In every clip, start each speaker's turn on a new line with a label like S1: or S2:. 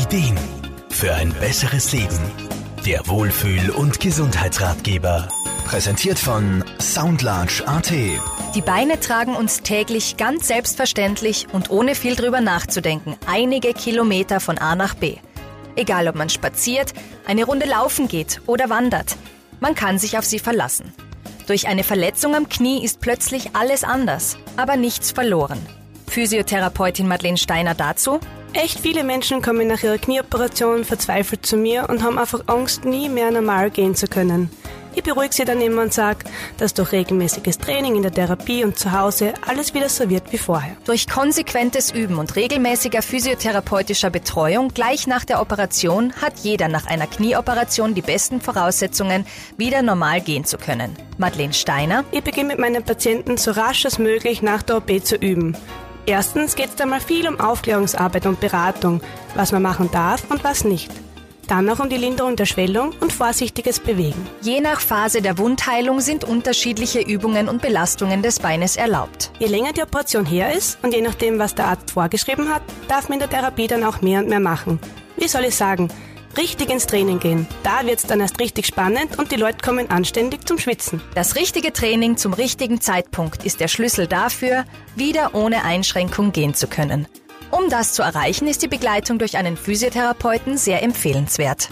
S1: Ideen für ein besseres Leben. Der Wohlfühl- und Gesundheitsratgeber. Präsentiert von Soundlarge AT.
S2: Die Beine tragen uns täglich ganz selbstverständlich und ohne viel drüber nachzudenken einige Kilometer von A nach B. Egal ob man spaziert, eine Runde laufen geht oder wandert, man kann sich auf sie verlassen. Durch eine Verletzung am Knie ist plötzlich alles anders, aber nichts verloren. Physiotherapeutin Madeleine Steiner dazu.
S3: Echt viele Menschen kommen nach ihrer Knieoperation verzweifelt zu mir und haben einfach Angst, nie mehr normal gehen zu können. Ich beruhige sie dann immer und sage, dass durch regelmäßiges Training in der Therapie und zu Hause alles wieder so wird wie vorher.
S2: Durch konsequentes Üben und regelmäßiger physiotherapeutischer Betreuung gleich nach der Operation hat jeder nach einer Knieoperation die besten Voraussetzungen, wieder normal gehen zu können. Madeleine Steiner.
S3: Ich beginne mit meinen Patienten so rasch als möglich nach der OP zu üben. Erstens geht es einmal viel um Aufklärungsarbeit und Beratung, was man machen darf und was nicht. Dann auch um die Linderung der Schwellung und vorsichtiges Bewegen.
S2: Je nach Phase der Wundheilung sind unterschiedliche Übungen und Belastungen des Beines erlaubt.
S3: Je länger die Operation her ist und je nachdem, was der Arzt vorgeschrieben hat, darf man in der Therapie dann auch mehr und mehr machen. Wie soll ich sagen? Richtig ins Training gehen. Da wird's dann erst richtig spannend und die Leute kommen anständig zum Schwitzen.
S2: Das richtige Training zum richtigen Zeitpunkt ist der Schlüssel dafür, wieder ohne Einschränkung gehen zu können. Um das zu erreichen, ist die Begleitung durch einen Physiotherapeuten sehr empfehlenswert.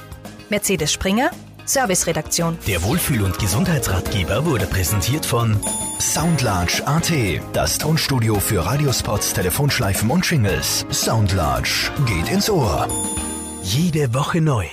S2: Mercedes Springer, Serviceredaktion.
S1: Der Wohlfühl- und Gesundheitsratgeber wurde präsentiert von Soundlarge AT, das Tonstudio für Radiospots, Telefonschleifen und Shingles. Soundlarge geht ins Ohr. Jede Woche neu.